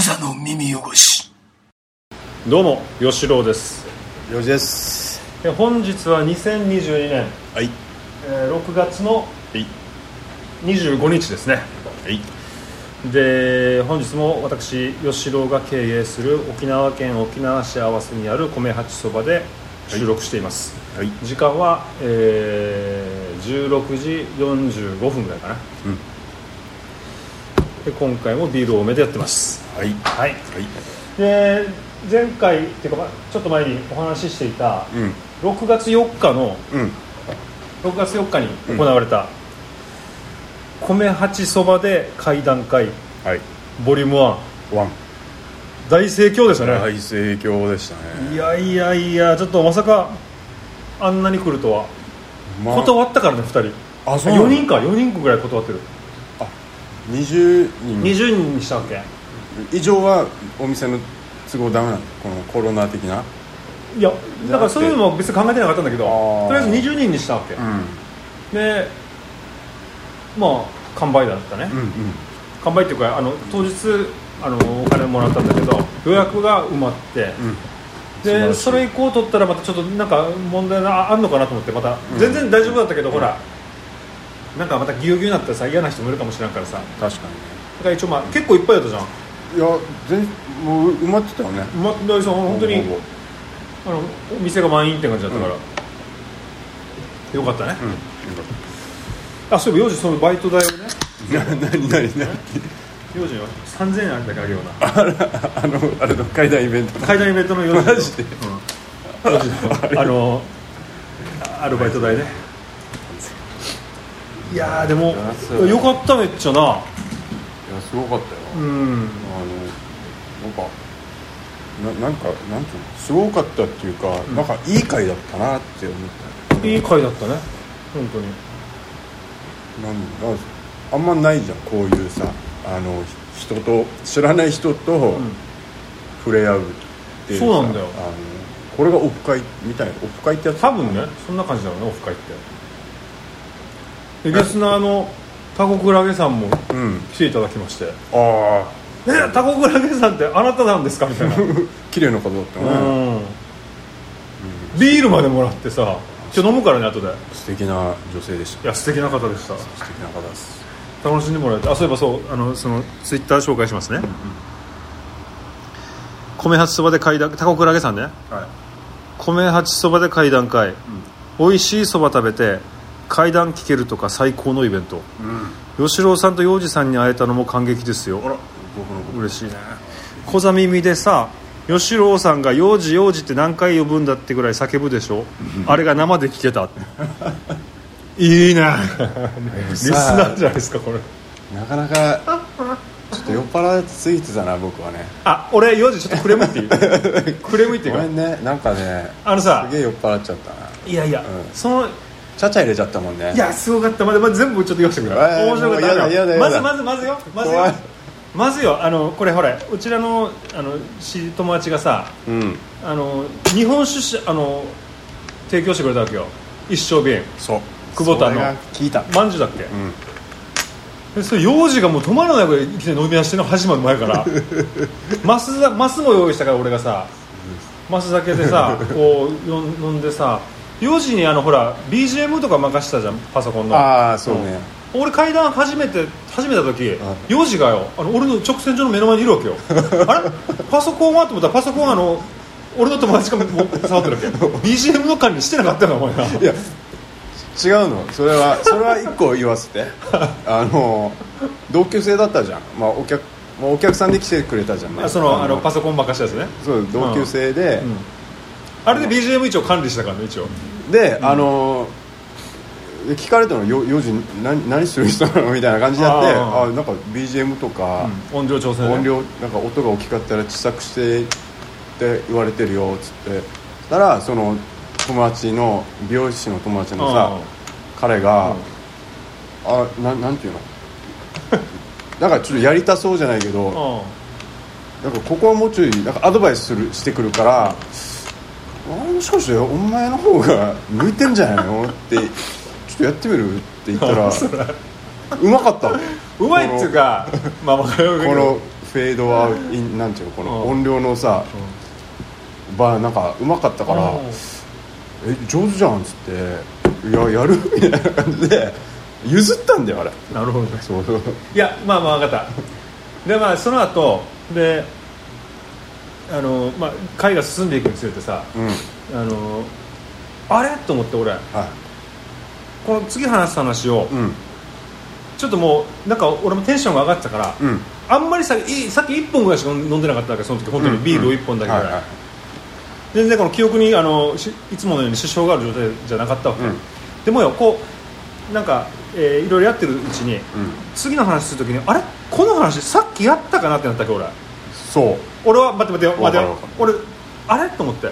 無座の耳汚し。どうも吉郎です。よしです。え本日は2022年、はい。えー6月のはい。25日ですね。はい。で本日も私吉郎が経営する沖縄県沖縄市合わせにある米八そばで収録しています、はい。時間は、えー16時45分ぐらいかな、うんで今回もビール多めでやってます。はい。はい。はい。で前回っていうかまあちょっと前にお話ししていたうん。6月4日のうん。6月4日に行われた、米八そばで会談会。はい。ボリューム1ワン。大盛況でしたね、大盛況でしたね。いやいやいやちょっとまさかあんなに来るとは、まあ。断ったからね2人。あそうなの4人か4人ぐらい断ってる、20人。20人にしたわけ？以上はお店の都合ダメなの？このコロナ的な？いやだからそういうのも別に考えてなかったんだけどとりあえず20人にしたわけ、ん。でまあ完売だったね、うんうん。完売っていうかあの当日あのお金もらったんだけど予約が埋まって、うん。でそれ以降取ったらまたちょっとなんか問題があんのかなと思ってまた、うん。全然大丈夫だったけど、ほらなんかまたぎゅうぎゅうになったらさ嫌な人もいるかもしれんからさ。だ確かから一応まあ結構いっぱいだったじゃん。いや全もう埋まってたよね。ま大さん本当に。ほぼあのお店が満員って感じだったから、よかったね、うんよあそういえば幼児そのバイト代をね。何何何幼児は3000円あれだけあげような。あのあれの階段イベント。階段イベントの幼児マジで。うん、あのアルバイト代ねいやーでもよかっためっちゃな。いやすごかったよ。うん。あのなんかななんかなんていうの？すごかったっていうか、なんかいい回だったなって思った。いい回だったね。本当に。なんあんまないじゃんこういうさあの人と知らない人と触れ合うっていうさそうなんだよ。あのこれがオフ会みたいなオフ会ってやつ？多分ねそんな感じだろうねオフ会って。でリスナーのタコクラゲさんもうん。来ていただきまして。あ「えタコクラゲさんってあなたなんですか?」みたいな。あ 綺麗な方だったね、うん。ビールまでもらってさ今日飲むからね後で。い素敵な女性でした。や素敵な方でした。素敵な方です。楽しんでもらえて。あそういえばそうあのそのツイッター紹介しますね、米八そばで会談タコクラゲさんね。はい。米八そばで会談会、美味しいそば食べて会談聞けるとか最高のイベント。うん。吉郎さんと洋二さんに会えたのも感激ですよ。あら嬉しいね。小座耳でさ吉郎さんが「幼児幼児」って何回呼ぶんだってぐらい叫ぶでしょ。あれが生で聞けた。いいね。リスナーじゃないですかこれ。なかなかちょっと酔っ払いついてたな僕はね。あ俺幼児ちょっとクレームっていい クレームっていうかごめんね。なんかねあのさすげえ酔っ払っちゃったな。いやいや、うん。そのちゃちゃ入れちゃったもんね。いやすごかった。まだまだ全部ちょっと言わせてくれ。えー面白かった。まずまずまずよ。まずよ。まずよ。あのこれほらうちらのあのし友達がさうん。あの日本酒しあの提供してくれたわけよ。一升瓶。そう。久保田の。聞いた。まんじゅうだっけ、うん。でそれ幼児がもう止まらないぐらいいきなり飲み出してるの始まる前から。マスだマスも用意したから俺がさマスだけでさこう飲んでさ幼児にあのほら BGM とか任せたじゃんパソコンの。ああそうね。俺階段初めて始めた時ん。幼児がよ。あの俺の直線上の目の前にいるわけよ。あれ？パソコンは？と思ったらパソコンはあの俺の友達がもう触ってるわけ。BGM の管理してなかったの？お前ないや違うの。それはそれは一個言わせて。あの同級生だったじゃん、まあ、お客まあお客さんで来てくれたじゃん。そのあのパソコン任せたやつね。そう同級生で、あれで BGM 一応管理したからね一応。で、あので聞かれたのよ4時何何する人なのみたいな感じでやってあー。あなんか BGM とか、音量調整ね音量なんか音が大きかったら小さくしてって言われてるよっつって。そしたらその友達の美容師の友達のさ彼が、あななんていうの？なんかちょっとやりたそうじゃないけど、うん。なんかここはもうちょいなんかアドバイスするしてくるから、あもしかしてお前の方が向いてんじゃないの？ってちょっとやってみる？って言ったらうまかったの。うまいっつうかまあこのフェードアウトインなんていうのこのうん。音量のさばなんかうまかったからうん「え上手じゃん」っつって「いややる?」みたいな感じで譲ったんだよあれ。なるほどそういやまあまあ分かった。でまあその後であのまあ会が進んでいくにつれてさうん。あのあれ？と思って俺。はこの次話す話をいうん。ちょっともうなんか俺もテンションが上がってたから、うん。あんまりさいさっき1本ぐらいしか飲んでなかったわけその時。本当にビールを1本だけぐらい、はいはい。全然この記憶にあのしいつものように支障がある状態じゃなかったわけ、うん。でもよこうなんか、えーいろいろやってるうちにうん。次の話するときにあれ？この話さっきやったかなってなったっけ俺そう。俺は待って待ってよ待って俺あれ？と思って。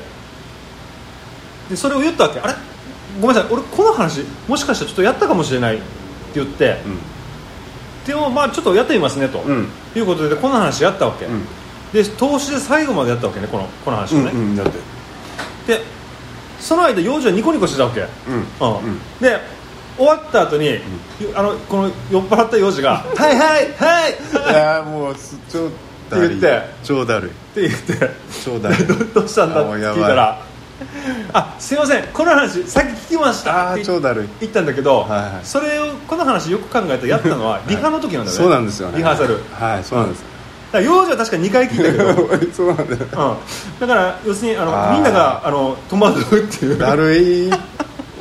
でそれを言ったわけ。あれ？ごめんなさい。俺この話もしかしたらちょっとやったかもしれない。って言って、でもまあちょっとやってみますねと、うん。いうことでこの話やったわけ、うん。で投資で最後までやったわけねこのこの話をね、うんうんだって。でその間幼児はニコニコしてたわけ、うん。うん。うん。で終わった後に、あのこの酔っ払った幼児が 「はいはいはい!」いやもうす超だるいって言って。超だるいって言って。超だる。いどどうしたんだって聞いたら「あすいません。この話さっき聞きました」あってー超だる。い言ったんだけど、はいはい。それをこの話よく考えたらやったのはリハの時なんだよね、そうなんですよね。リハーサル。はいそうなんです。ら幼児は確か2回聞いたけど。そうなんだようん、だから要するにあのみんながあの戸惑うっていう。だるい。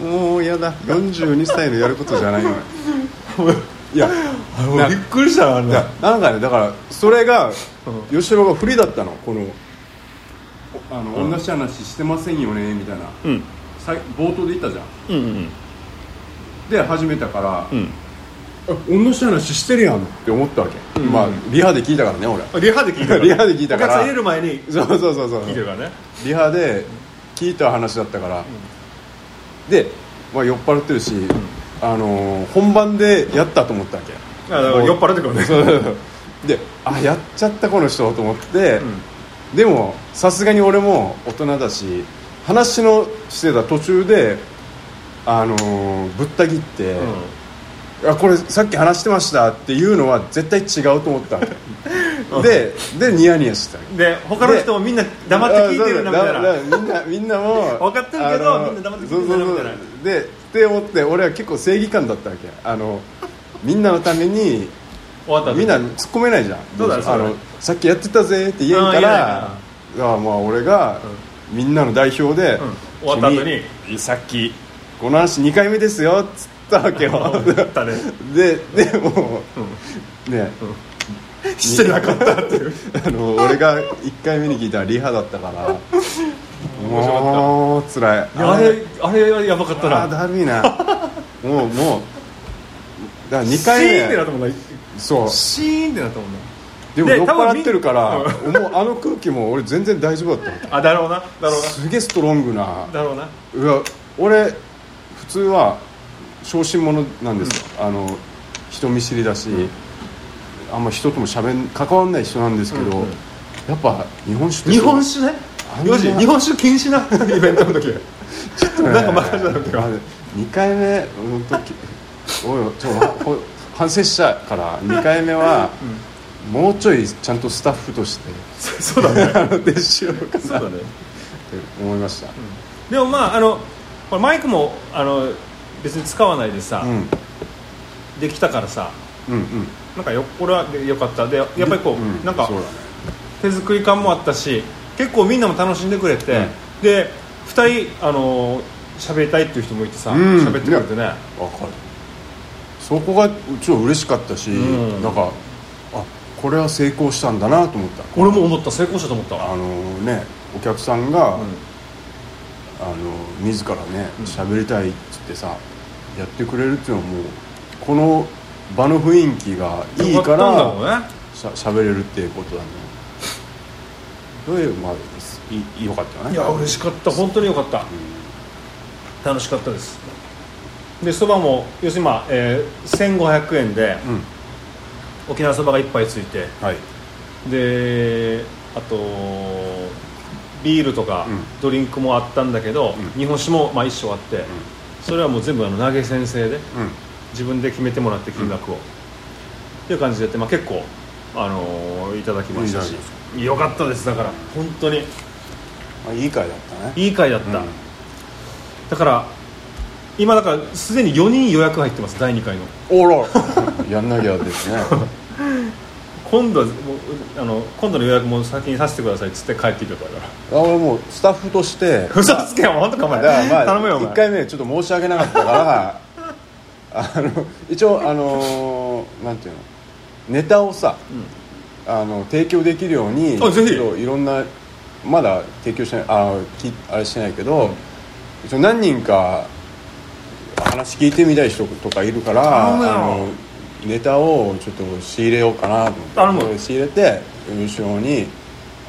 もうやだ。42歳のやることじゃないよ いやびっくりしたななんかねだからそれがう吉郎が不利だったの。このあの、うん。同じ話してませんよねみたいな。うん。冒頭で言ったじゃん。うんうんで始めたから、うん。あ同じ話してるやんって思ったわけ、うん。まあリハで聞いたからね俺。リハで聞いた リハで聞いたから。お客さん入れる前に。そうそうそうそう。聞いてるからね。リハで聞いた話だったから、で、まあ、酔っ払ってるし、あのー本番でやったと思ったわけ。あだから酔っ払ってくるね。そうそうそうであやっちゃったこの人と思って、ん。でもさすがに俺も大人だし話のしてた途中であのーぶった切って、あこれさっき話してましたっていうのは絶対違うと思ったわけ。ででニヤニヤしてたうんで他の人もみんな黙って聞いてるなみたいな。みんなみんなも 分かってるけどみんな黙って聞いてるなみたいな。そうそうそう。でって思って俺は結構正義感だったわけ。あのみんなのために終わった後みんな突っ込めないじゃん。そうだあのさっきやってたぜって言えんからだからまあ俺がみんなの代表で、うん。終わった後に。君さっきこの話2回目ですよっつったわけよ。だったね。ででも、ね、してなかったっていう。あの俺が1回目に聞いたらリハだったから面白かった。もうつらいあれあれはやばかったな。だるいな。もうもうだから2シ回ーンってなっ目たもんな。そう。シーンってなったもんな。でも酔っ払ってるからもうあの空気も俺全然大丈夫だった。あだろうなだろうすげえストロングな。なだろうな。うわ俺普通は小心者なんですよ、あの人見知りだし、あんま人ともしゃべん関わんない人なんですけど、うんうん。やっぱ日本酒って日本酒ねあんなよし日本酒禁止なイベントの時。なんか任せた時は2回目の時おいちょほ反省したから2回目は、もうちょいちゃんとスタッフとしてそうだね。あの弟子しようかな。ってそうだね。思いました、でもまああのこれマイクもあの別に使わないでさ、うん。できたからさうんうん。なんかよこれはでよかった。でやっぱりこう、うんなんか手作り感もあったし結構みんなも楽しんでくれて、うん。で2人あの喋りたいっていう人もいてさうん。喋、ってくれてね。わかる。そこがちょっと嬉しかったし、うん。なんかあこれは成功したんだなと思った。俺も思った。成功したと思った。あのねお客さんが、うん。あの自らね喋りたいっつってさやってくれるっていうのはもうこの場の雰囲気がいいからしゃ喋れるっていうことだねそれまあいいよかったよね。いや嬉しかった。本当によかった、楽しかったです。でそばも要するに、まあえー、1500円でうん。沖縄そばが1杯ついてはい。であとビールとかうん。ドリンクもあったんだけど、うん。日本酒もまあ一升あって、それはもう全部あの投げ先生でうん。自分で決めてもらって金額を、っていう感じでやって、まあ、結構、あのーいただきましたし。いいよかったですだから。本当に。まあ、いい回だったね。いい回だった、うん。だから今だからすでに4人予約入ってます第2回の。おら。やんなきゃですね。今度はあの今度の予約も先にさせてくださいっつって帰ってきてたから。あ俺もうスタッフとして。嘘つけよ本当かお前。だからまあ頼むよお前。1回目ちょっと申し訳なかったから あの一応あのーなんていうのネタをさ、あの提供できるようにあぜひ。いろんなまだ提供してないあきあれしてないけど、一応何人か話聞いてみたい人とかいるからあのネタをちょっと仕入れようかなと思って仕入れて後ろに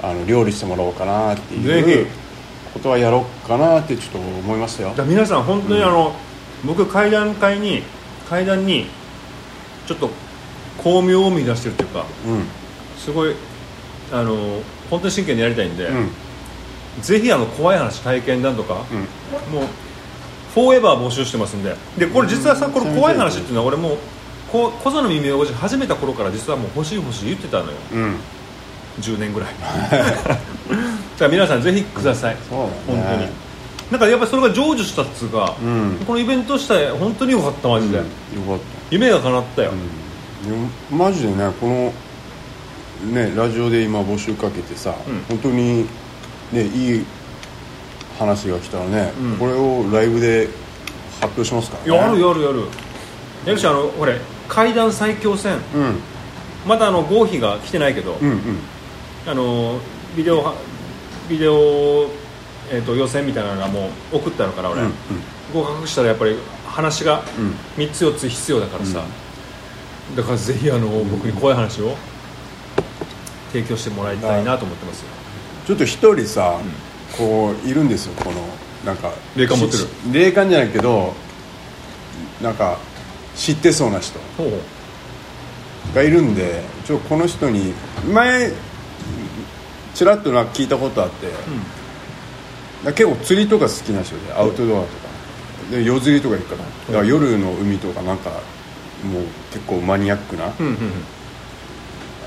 あの料理してもらおうかなっていうぜことはやろうかなってちょっと思いましたよ。だ皆さん本当にあの、僕階段階に階段にちょっと巧妙を見出してるっていうかうんすごいあの本当に真剣にやりたいんで、うん。ぜひあの怖い話体験談とか、もうフォーエバー募集してますんで。でこれ実はさこれ怖い話っていうのは俺もうこ小座の耳汚し始めた頃から実はもう欲しい欲しい言ってたのよ。うん。うん10年ぐらい。だから皆さんぜひください、そうだね。本当に。なんかやっぱりそれが成就したっつうか、うん。このイベントしたら本当によかったマジで、よかっ夢が叶ったよ、マジでねこのねラジオで今募集かけてさ、うん。本当にねいい話が来たらね、うん。これをライブで発表しますからね。やるやるやるやる。しあのほれ階段最強戦。うん。まだあの合否が来てないけど、うんうん。あのビデオはビデオ、えー、と予選みたいなのがもう送ったのから俺、うん合格したらやっぱり話がうん。3つ4つ必要だからさ、だからぜひあの、僕に怖い話を提供してもらいたいなと思ってますよ。ちょっと一人さ、こういるんですよ。このなんか霊感持ってる。し霊感じゃないけどなんか知ってそうな人がいるんでちょっとこの人に前ちらっとなんか聞いたことあって、だから結構釣りとか好きな人でアウトドアとか。で夜釣りとか行くから。だから夜の海とかなんかもう結構マニアックな、うんうんうん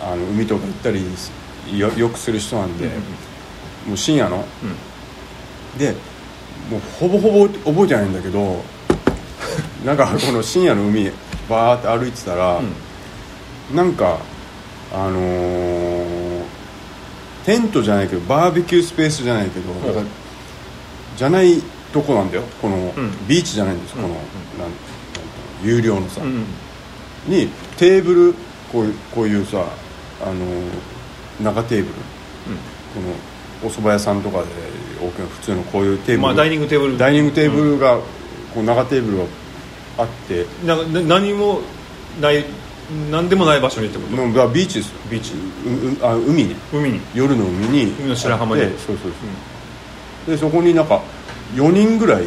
あの海とか行ったりよよくする人なんで、もう深夜の、でもうほぼほぼ覚えてないんだけど なんかこの深夜の海バーって歩いてたら、なんかあのーテントじゃないけどバーベキュースペースじゃないけど、うなんかじゃないとこなんだよ。この、ん。ビーチじゃないんです、このなんなん有料のさ、うん。うんにテーブルこうこういうさあの長テーブル、このお蕎麦屋さんとかで大きな普通のこういうテーブル、まあダイニングテーブル。ダイニングテーブルが、こう長テーブルがあって。な何もない何でもない場所にってこと？のがビーチです。よビーチ。ううあ海ね。海に。夜の海に海の白浜に。そうそうそう、でそこになんか4人ぐらい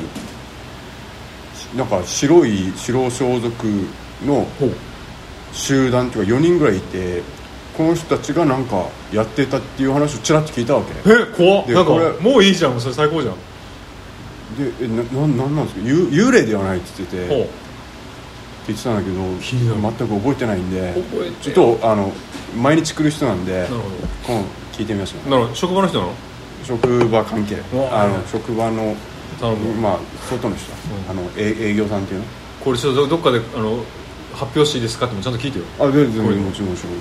なんか白い白装束の集団っていうか4人ぐらいいてこの人たちがなんかやってたっていう話をちらっと聞いたわけ。え怖っ。なんかでこれもういいじゃん。それ最高じゃん。でえなななんなんですか？幽幽霊ではないって言っててって言ってたんだけど気になる。全く覚えてないんで覚えてちょっとあの毎日来る人なんでなるほ今度聞いてみましょう。どなるほど。職場の人なの？職場関係。うわ。あの職場の頼むまあ外の人、うん。あの営営業さんっていうの？これちょっとどっかであの発表していいですか？ってもちゃんと聞いてよ。あ全然もちろんもちろんもちで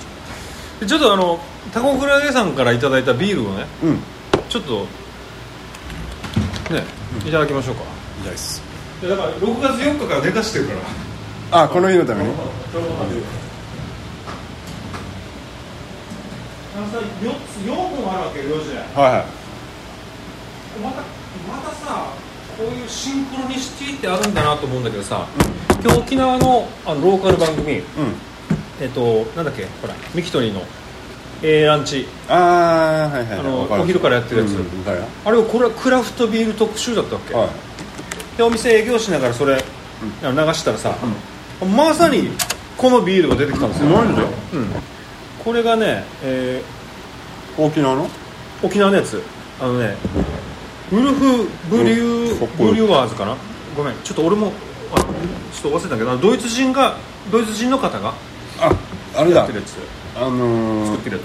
ちょっとあのタコクラゲさんからいただいたビールをねうん。ちょっとねいただきましょうか。じゃあです。いやだから6月4日から寝かしてるから。あこの日のために？あのさ4つ4本あるわけよ4時はいはい。またまたさこういうシンクロニシティってあるんだなと思うんだけどさ、今日沖縄のあのローカル番組うんえっとなんだっけほらミキトリーの A ランチ。ああはいはいあのお昼からやってるやつ。うんうんはいあれをこれはクラフトビール特集だったっけ、はい。でお店営業しながらそれ、流したらさ、まさにこのビールが出てきたんですよ。うん、これがね、え沖縄の？ー沖縄のやつ。あのねウルフブリューブリュワーズかな？ごめんちょっと俺もあちょっと忘れたけどドイツ人がドイツ人の方がああれだ。やってるやつ。あのー作ってるや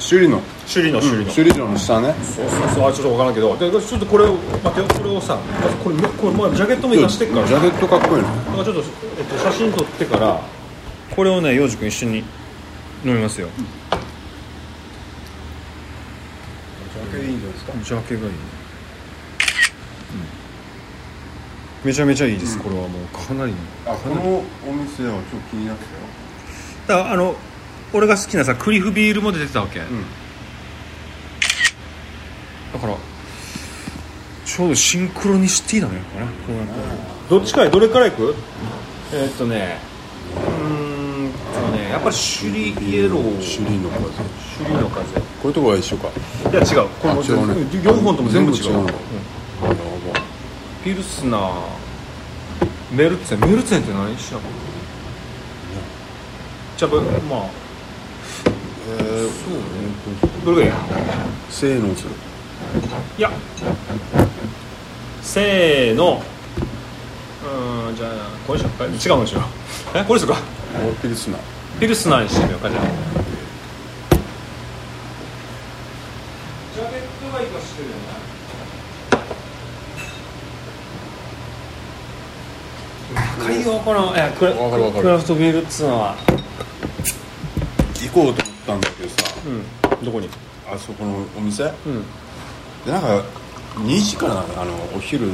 首里の。つ首里の首里の、首里城の下ね。そうそうそうあちょっと分からんけど。でちょっとこれを待てよ。これをさまずこれこれ、まあ、ジャケットも生かしてっから。ジャケットかっこいいの。なんかちょっと、えっと、写真撮ってからこれをね洋く君一緒に飲みますよ、ジャケいいんじゃないですか。ジャケがいいね、めちゃめちゃいいです、これはもう。かなりのあこのお店はちょっと気になってだからあの俺が好きなさクリフビールも出てたわけ、うん。だからちょうどシンクロニシティなのよかなこうやってどっちかいどれからいく？えーっとねうーんとねやっぱりシュリイエロー。首里の風。シュリの風。こういうとこが一緒か。いや違う。これもあ違うね。4本とも全部違う。全部違うの。うん。やば。ピルスナー。メルツェン。メルツェンって何？しなじゃあまあえー、どれがいい？せーのする。いや。せーの。うーんじゃあこれにしようか違うのにしよう。えこれにするか？ピルスナー。ピルスナーにしてみようかじゃあジャケットがいいかしてるよね高いよこのい。やクラクラフトビールっつうのは行こうと思ったんだけどさうん。どこに？あそこのお店？うん。でなんか2時からなのあのお昼。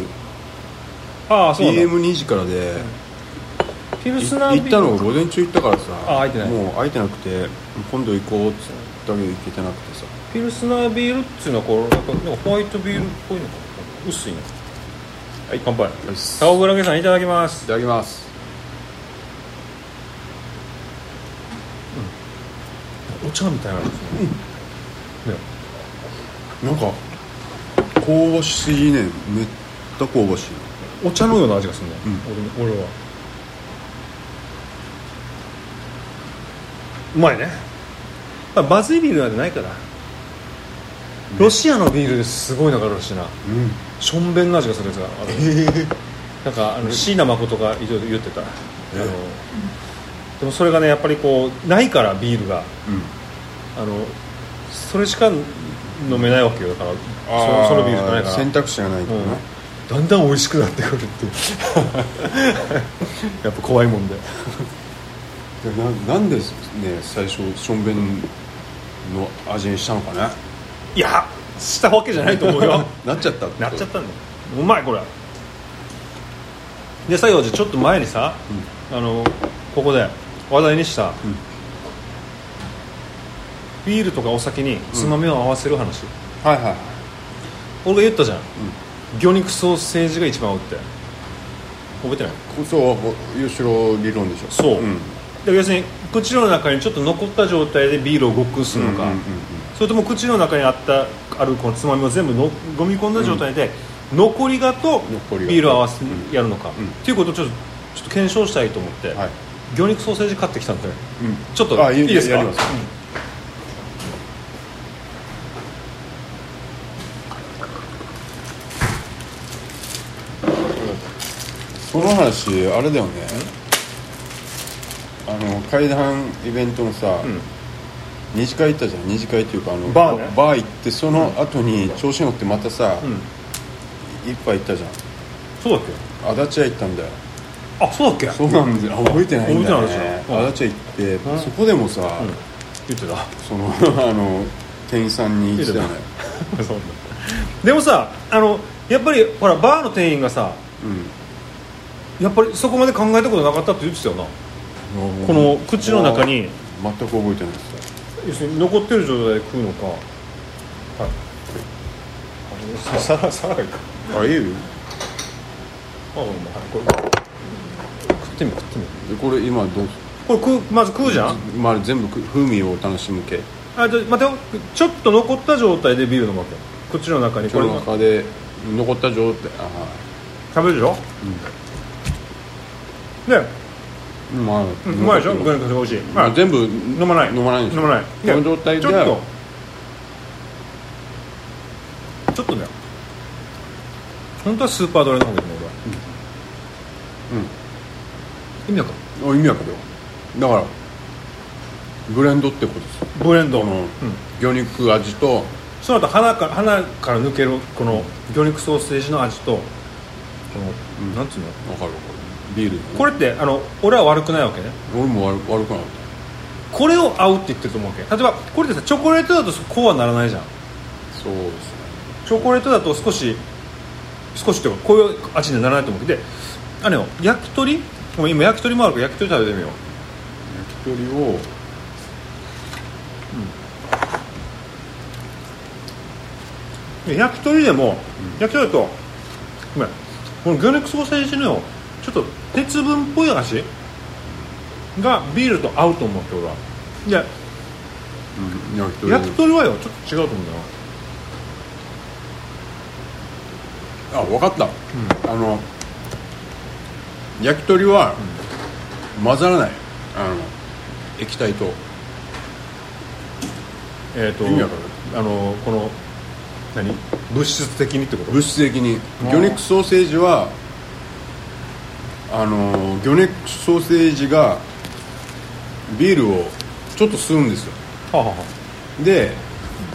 ああそうなんだ。PM2 時からで。ピルいスナービール。行ったのが午前中行ったからさあ空いてない。もう空いてなくて今度行こうっつったけど行けてなくてさ。ピルスナービールっつうのはこうなんかホワイトビールっぽいのかな？薄いねはい。乾杯。す青グラゲさんいただきます。いただきます茶みたいなのですね、ね。なんか香ばしすぎねめった香ばし。いお茶のような味がするね、うん。俺俺は。うまいね。まあバズビールなんてないから、ロシアのビールですごいのがあるしな。うん。しょんべんの味がするやつがある。なんかあの椎名誠が言って言ってた、あのでもそれがねやっぱりこうないからビールがあのそれしか飲めないわけよ。だからそそのビールしかないから。選択肢がないからね、だんだん美味しくなってくるっていう。やっぱ怖いもんで。でななんでね最初しょんべんの味にしたのかね？いやしたわけじゃないと思うよ。なっちゃったなっちゃったんだよ。うまいこれ。で最後じゃちょっと前にさ、あのここで話題にした、ビールとかお酒につまみを合わせる話、はいはい。俺が言ったじゃん、魚肉ソーセージが一番合うって。覚えてない？こそう吉郎理論でしょ。そう、ん。で要するに口の中にちょっと残った状態でビールをごっくんするのか、うんうんうんそれとも口の中にあったあるこのつまみを全部の飲み込んだ状態で、残りがとビールを合わせうんやるのか、うん。っていうことをちょっとちょっと検証したいと思って、はい。魚肉ソーセージ買ってきたんでうん。ちょっとあいいいいですか？やりますその話あれだよね。あの階段イベントのさ、うん。二次会行ったじゃん。二次会っていうかあのバーね。バー行ってその後に調子乗ってまたさ、うん。一杯行ったじゃん。そうだっけ？足立屋行ったんだよ。あそうだっけ？そうなんだよ。あ覚えてないんだよ覚えてないね足立屋行って、うん。そこでもさ、うん。言ってた？その あの店員さんに言ってたよ。ね でもさあのやっぱりほらバーの店員がさうんやっぱりそこまで考えたことなかったって言ってたよな。この口の中に。全く覚えてないです要するに残ってる状態で食うのか。はい。あさ皿皿がいいか。あいいよ。あはい。これ食ってみ食ってみでこれ今どうこれ食うまず食うじゃん？まあ、全部く風味を楽しむ系。あじゃあ待てよちょっと残った状態でビール飲むわけ。口の中に。ここれの中で残った状態あ食べるでしょ、ねうんまあ、うまいでしょ？残ってるグラニ美味しい、まあ、全部飲まない。飲まないんでしょ。飲まない。この状態でちょっと。ちょっとね。本当はスーパードライの方がいいの？俺は意味わかるあ意味わかるよ。だからブレンドってことです。ブレンド、このうん、魚肉味と。その後鼻から鼻から抜けるこの魚肉ソーセージの味とこの、なんつうの？分かる分かるビール。これってあの俺は悪くないわけね？俺も悪悪くなかっこれを合うって言ってると思うわけ。例えばこれってさチョコレートだとこうはならないじゃん。たそうですね。チョコレートだと少し少しっていうかこういう味にならないと思うけ。どであれよ焼き鳥？もう今焼き鳥もあるから焼き鳥食べてみよう。焼き鳥をで焼き鳥でも、焼き鳥だとごめん。この魚肉ソーセージのちょっと鉄分っぽい味がビールと合うと思う今日は。でうん焼き鳥。焼き鳥はよちょっと違うと思うんだよ。あ分かった、あの焼き鳥は混ざらない。あの液体と。えっ、と意味わかあのこの何？物質的にってこと？物質的に。魚肉ソーセージはあの魚肉ソーセージがビールをちょっと吸うんですよ。はあはあはで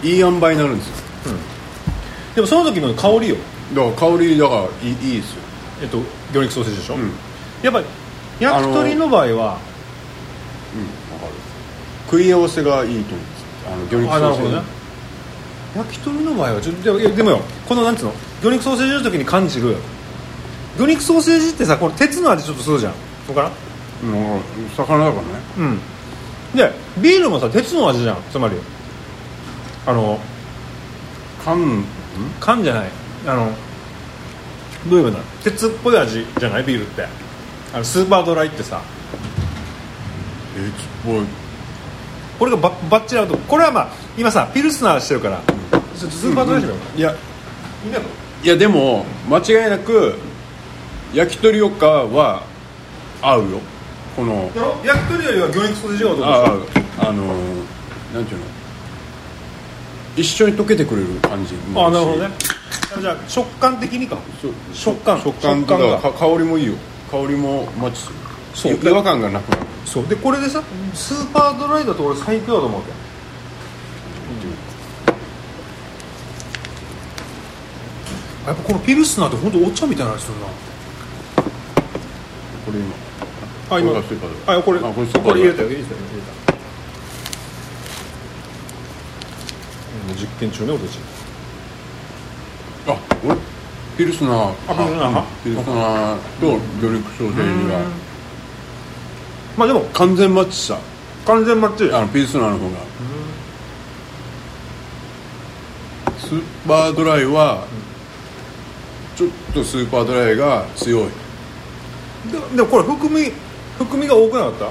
いい塩梅になるんですよ。あでもその時の香りよ。だから香りだからいいいいですよ。えっと魚肉ソーセージでしょ、うん。やっぱり焼き鳥の場合は？うん分かる。食い合わせがいいと思うんですあの魚肉ソーセージあなるほどね。焼き鳥の場合はちょでもいやでもよこのなんつうの？魚肉ソーセージの時に感じる魚肉ソーセージってさこれ鉄の味ちょっとするじゃん。分からん？うん魚だからね。うん。でビールもさ鉄の味じゃん。つまり。あの缶ん？缶じゃない。あのどういうの鉄っぽい味じゃない？ビールって。あのスーパードライってさ。えちょっこれがババッチリ合うとこれはまあ今さピルスナーしてるから。ちょっとスーパードライしてるから、いや。いいねいやでも間違いなく焼き鳥よかは合うよ。この。やろ焼き鳥よりは魚肉ソーセージが合うとあ思うああのなんていうの？一緒に溶けてくれる感じあなるほどね。じゃあ食感的にか。そう。食感。食感が。か香りもいいよ。香りもマッチする。そう。違和感がなくなる。そう。でこれでさスーパードライだと俺最強だと思うわけやっぱこのピルスナーって本当お茶みたいな味するなこれ今。あ今。これあこれ。あこれこれ入れたよ入れたよ。入れたもう実験中ね俺たち。あ俺ピルスナー。あピルスナー。うん。ピルスナーと魚肉ソーセージがまあでも。完全マッチした完全マッチ。あのピルスナーの方が。スーパードライはちょっとスーパードライが強いででもこれ含み含みが多くなかった？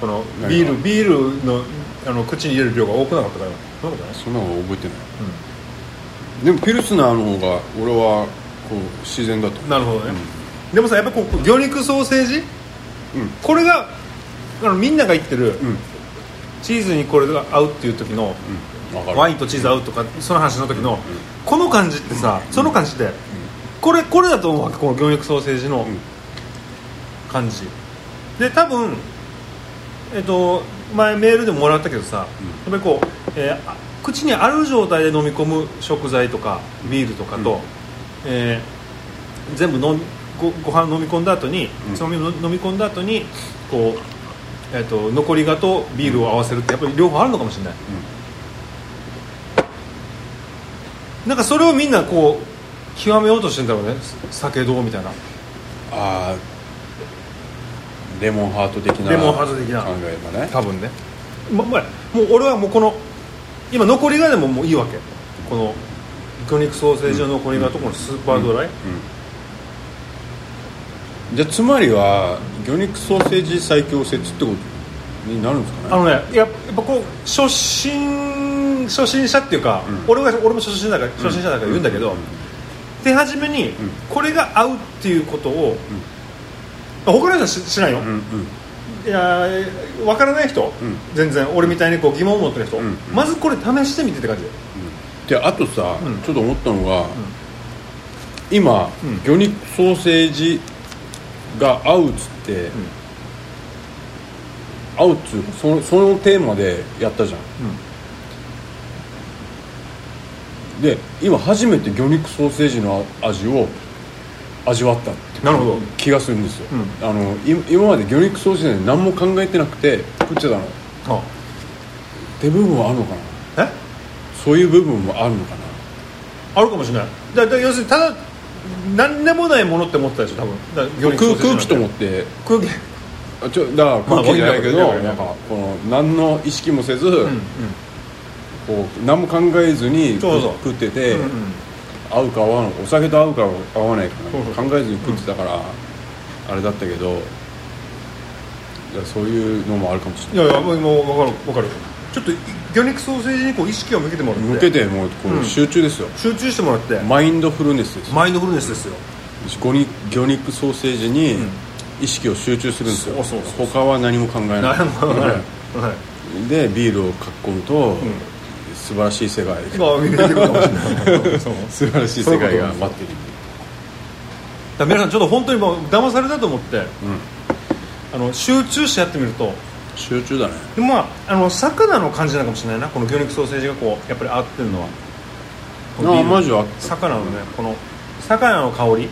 このビールビールのあの口に入れる量が多くなかったから。そんなことない？そんなの覚えてない、でもピルスナーの方が俺はこう自然だと思う。なるほどね、でもさやっぱこう魚肉ソーセージ？うん。これがあのみんなが言ってる、うん。チーズにこれが合うっていう時の、ワインとチーズ合うとかその話の時の、この感じってさ、その感じって、これこれだと思うわけこの魚肉ソーセージのん。感じ、で多分えっと前メールでももらったけどさ、やっぱりこう、えーあ口にある状態で飲み込む食材とかビールとかと、うん。えー全部飲みごご飯飲み込んだ後に、うん。その飲み込んだ後にこう、えっと残りがとビールを合わせるってやっぱり両方あるのかもしれない、なんかそれをみんなこう極めようとしてんだろうね。酒どうみたいな。ああレモンハート的なレモンハート的な。考えがね。多分ね、ままもう俺はもうこの今残りがでももういいわけ。この魚肉ソーセージの残りがとこのスーパードライ、じゃあつまりは魚肉ソーセージ最強説ってことになるんですかね？あのねややっぱこう初心初心者っていうか、うん。俺が俺も初心者だから初心者だから言うんだけど、手始めにこれが合うっていうことを、まあ他の人はししないよ、うんうん。いやー分からない人、ん。全然俺みたいにこう疑問を持ってる人、うん。まずこれ試してみてって感じ。であとさ、うん。ちょっと思ったのが、今、うん。魚肉ソーセージが合うっつって、合うっつうかそのそのテーマでやったじゃん、で今初めて魚肉ソーセージの味を味わったってなるほど。気がするんですよ、うあのい今まで魚肉ソーセージで何も考えてなくて食ってたのっあて部分はあるのかな？え？そういう部分もあるのかな？あるかもしれない。だだ要するにただ何でもないものって思ってたでしょ多分。空空気と思って。空気。あちょだから空気じゃないけど、なんかこの何の意識もせず、うんうんこう何も考えずにそうそう。食ってて、うんうん。合うか合わないお酒と合うか合わないか考えずに食ってたから、あれだったけどいやそういうのもあるかもしれない。いやいやもう分かる分かるちょっと魚肉ソーセージにこう意識を向けてもらって。向けてもうこうん。う集中ですよ、集中してもらって。マインドフルネスですよ。マインドフルネスですよ。魚肉ソーセージにん。意識を集中するんですよ、他は何も考えない。はい。でビールを囲むと、素晴らしい世界まあ見てくるかもしれない。素晴らしい世界が待ってる。だ皆さんちょっと本当にもう騙されたと思ってうん。あの集中してやってみると。集中だね。でもまああの魚の感じなのかもしれないな。この魚肉ソーセージがこうやっぱり合ってるのは。このビール。あマジは魚のねこの魚の香り、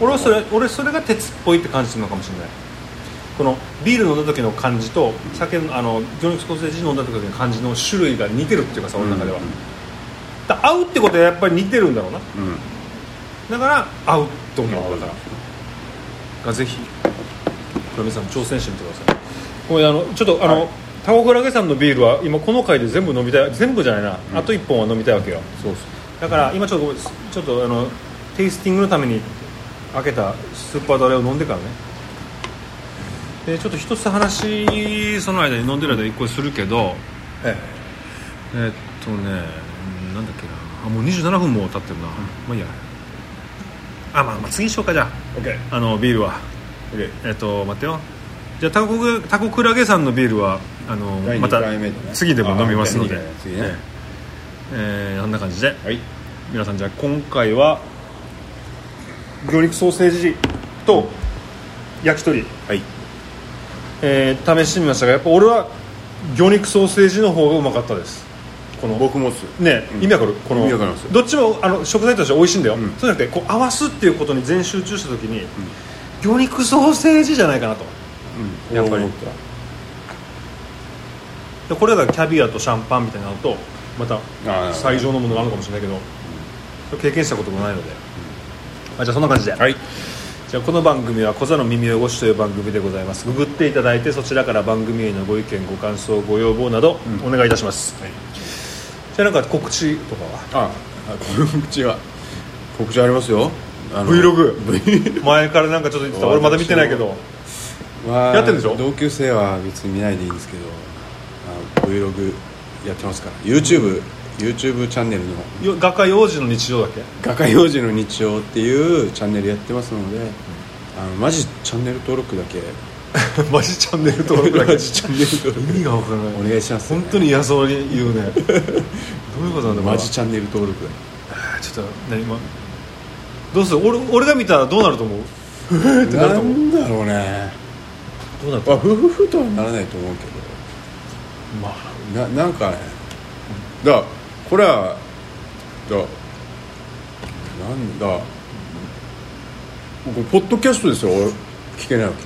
俺はそれ俺それが鉄っぽいって感じてるのかもしれないこのビール飲んだ時の感じと酒のあの魚肉ソーセージ飲んだ時の感じの種類が似てるっていうかさ俺の中では、うん。うんだ合うってことはやっぱり似てるんだろうな。うん。だから合うと思うだから。がぜひこれ皆さん挑戦してみてください。これあのちょっとあの、はい。タコクラゲさんのビールは今この回で全部飲みたい全部じゃないな、あと1本は飲みたいわけよ。そうだから今ちょっとちょっとあのテイスティングのために開けたスーパードライを飲んでからねでちょっと一つ話その間に飲んでる間に1個するけどええ。ーっとねうんなんだっけな。あもう27分も経ってるな、まあいいや。あまあまあ次にしようかじゃあ。え OK あのビールは。えっと待ってよ。じゃあタコクタコクラゲさんのビールはあの第二また次でも飲みますので。次ね。えーえーこんな感じで。はい。皆さんじゃあ今回は魚肉ソーセージと焼き鳥、はいえー試してみましたがやっぱ俺は魚肉ソーセージの方がうまかったです。この僕もっす。ね、うん。意味わかる？このどっちもあの食材として美味しいんだよ、うん。そうじゃなくてこう合わすっていうことに全集中した時に、魚肉ソーセージじゃないかなと。うん。やっぱり。でこれがキャビアとシャンパンみたいになるとまた最上のものがあるのかもしれないけど、経験したこともないので、あじゃあそんな感じで、はいじゃあこの番組は「小座の耳汚し」という番組でございます。ググっていただいてそちらから番組へのご意見ご感想ご要望などお願いいたします、じゃあなんか告知とかは？ああ告知は？告知ありますよ。Vlog 前からなんかちょっと言ってた。俺まだ見てないけど。まあやってんでしょ？同級生は別に見ないでいいんですけどあ Vlog やってますから。YouTube YouTube チャンネルの。よ画家幼児の日常だっけ？画家幼児の日常っていうチャンネルやってますので、あのマジチャンネル登録だけ。マジチャンネル登録だけ？マジチャンネル登録意味が分からない。お願いします本当に嫌そうに言うね。どういうことなんだマジチャンネル登録。だちょっと何今どうする？俺俺が見たらどうなると思う？ってなるなと思う？んだろうね。どうなるとまあ思う夫婦とはならないと思うけまあ。どななんかね。だからこれはだなんだ。僕ポッドキャストですよ。俺聞けないわけ。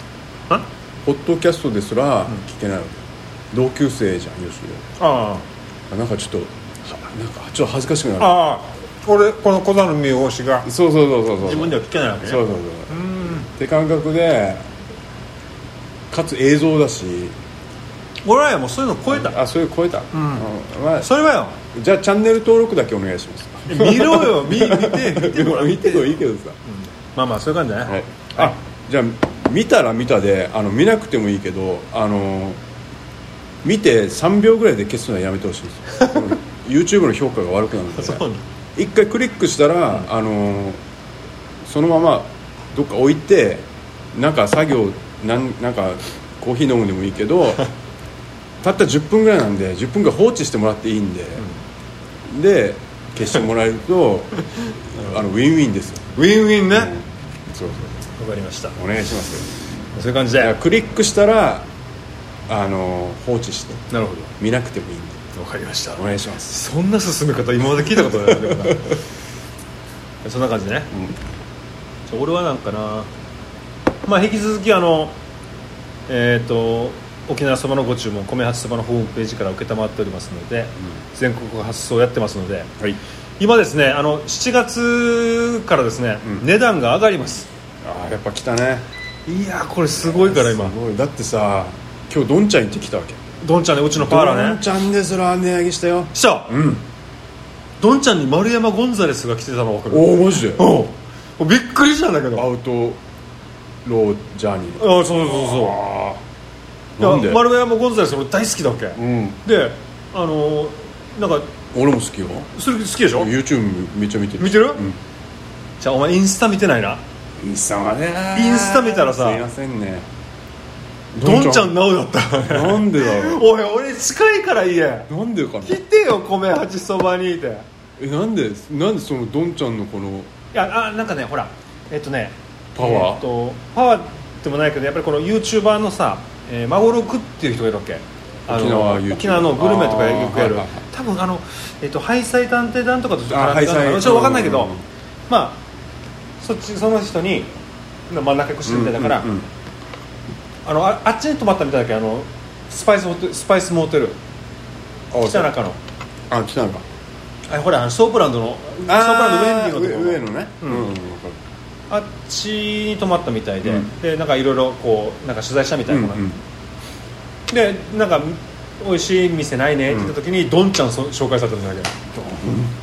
あポッドキャストですら聞けないわけ、同級生じゃんよしああ。なんかちょっとはなんかちょっと恥ずかしくなる。ああ。俺この小座の見汚しが。そうそうそうそうそう。自分では聞けないわけね。そうそうそう。うん。って感覚でかつ映像だし。俺らはもうそういうの超えた。あそれ超えた、ん。まあ、それはよじゃあチャンネル登録だけお願いします。見ろよ。見見て見てもら見てもいいけどさ、まあまあそういう感じだね、はい、あじゃあ見たら見たであの見なくてもいいけどあの見て3秒ぐらいで消すのはやめてほしいんです。YouTube の評価が悪くなるので。そうね。一回クリックしたら、あのそのままどっか置いてなんか作業なんなんかコーヒー飲むでもいいけど たった10分ぐらいなんで10分ぐらい放置してもらっていいんで、で消してもらえると あのウィンウィンですよ、ウィンウィンね、わそうかりました。そうお願いしますよ。そういう感じで。クリックしたらあの放置してなるほど。見なくてもいいんで。わかりました。お願いします。そんな進め方今まで聞いたことないけどな。そんな感じね、じゃあ俺はなんかな。まあ引き続きあのえっ、と沖縄そばのご注文米八そばのホームページから承っておりますので、全国発送やってますのではい。今ですねあの7月からですね、うん。値段が上がります。ああやっぱ来たね。いやこれすごいから今。すごい。だってさ今日どんちゃん行ってきたわけ。どんちゃんねうちのパーラどね。んちゃんですら値上げしたよ。した。うん。どんちゃんに丸山ゴンザレスが来てたの分かる？おおマジで？おうびっくりしたんだけど。アウトロージャーニー。あそうそうそうあいやなんで？丸山ゴンザレス俺大好きだわけ、うん。であのーなんか俺も好きよ。それ好きでしょ？YouTube めっちゃ見てる。見てる？うん。じゃあお前インスタ見てないな。インスタはね。インスタ見たらさすいませんね。どんちゃんなおだった。なんでだろう。おい俺近いから家なんでかな？来てよ米八そばにって。えなんで？なんでそのどんちゃんのこのいやあなんかねほらえっとねパワー？えっとパワーでもないけどやっぱりこの YouTuber のさえーマゴロクっていう人がいるわけ。あの沖縄 YouTuber 沖縄のグルメとかよくやる。はいはいはい。多分あの、えっとハイサイ探偵団とかとちょっとあ絡んでたのかちょっと分かんないけど、うんまあそっちその人に真ん中してるみたいだから、うんうんうん。あのああっちに泊まったみたいだけどあのスパイスホテルスパイスモーテル。あ北中のあ来たのか。あほらあのソープランドのソープランドウェンディのところ上上のね。うんうんあっちに泊まったみたいで、うん。でなんかいろいろこうなんか取材したみたいな、るうんうん。でなんか美味しい店ないねって言った時に、どんちゃんそ紹介されたんだけ。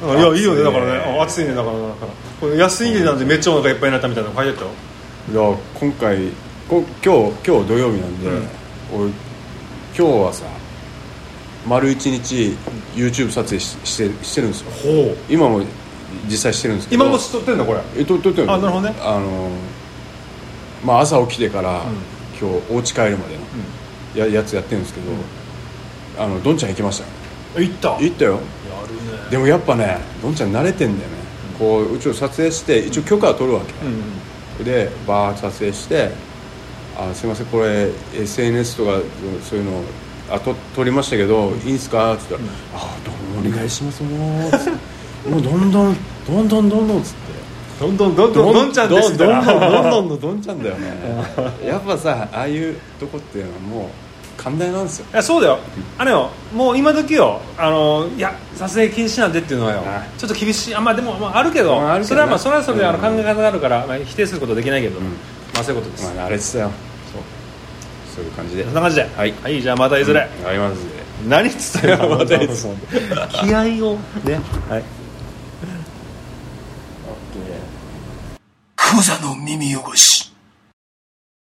ど、いやいいよね。だからねあ暑いね。だからだからこれ安い値段でめっちゃお腹いっぱいになったみたいなの書いてあった。よいや今回こ今日今日土曜日なんで、うん。俺今日はさ丸一日 YouTube 撮影ししてしてるんですよ。ほう。今も実際してるんですけど。今も撮ってんだこれ？えとととあなるほどね。あのまあ朝起きてから、ん。今日お家帰るまでの、ややつやってるんですけど、あのどんちゃん行きましたよ。行った？や行ったよ。るね。でもやっぱねどんちゃん慣れてんだよね、こううちを撮影して一応許可は取るわけ、うんでバーッと撮影して「あすいませんこれ SNS とかそういうのあと撮りましたけどいいんすか?」っつったら「あどうもお願いしますもう」つってもうどんどんどんどんどんどん」っつって。どんどんどんどんどんちゃんですどんどんどんどんんどんのどんちゃんだよねやっぱさああいうとこっていうのはもう寛大なんですよいやそうだよあれよもう今時よあのいや撮影禁止なんでっていうのはよはいちょっと厳しいあまあでも、まあ、あるけど,、それはまあそれはそれであのうん考え方があるから、まあ、否定することはできないけど、んまあそういうことです、まあ慣れてたよそういう感じでそんな感じではいはい、じゃあまたいずれ、あります何っつったよまたいつ気合をねはいクザの耳汚し。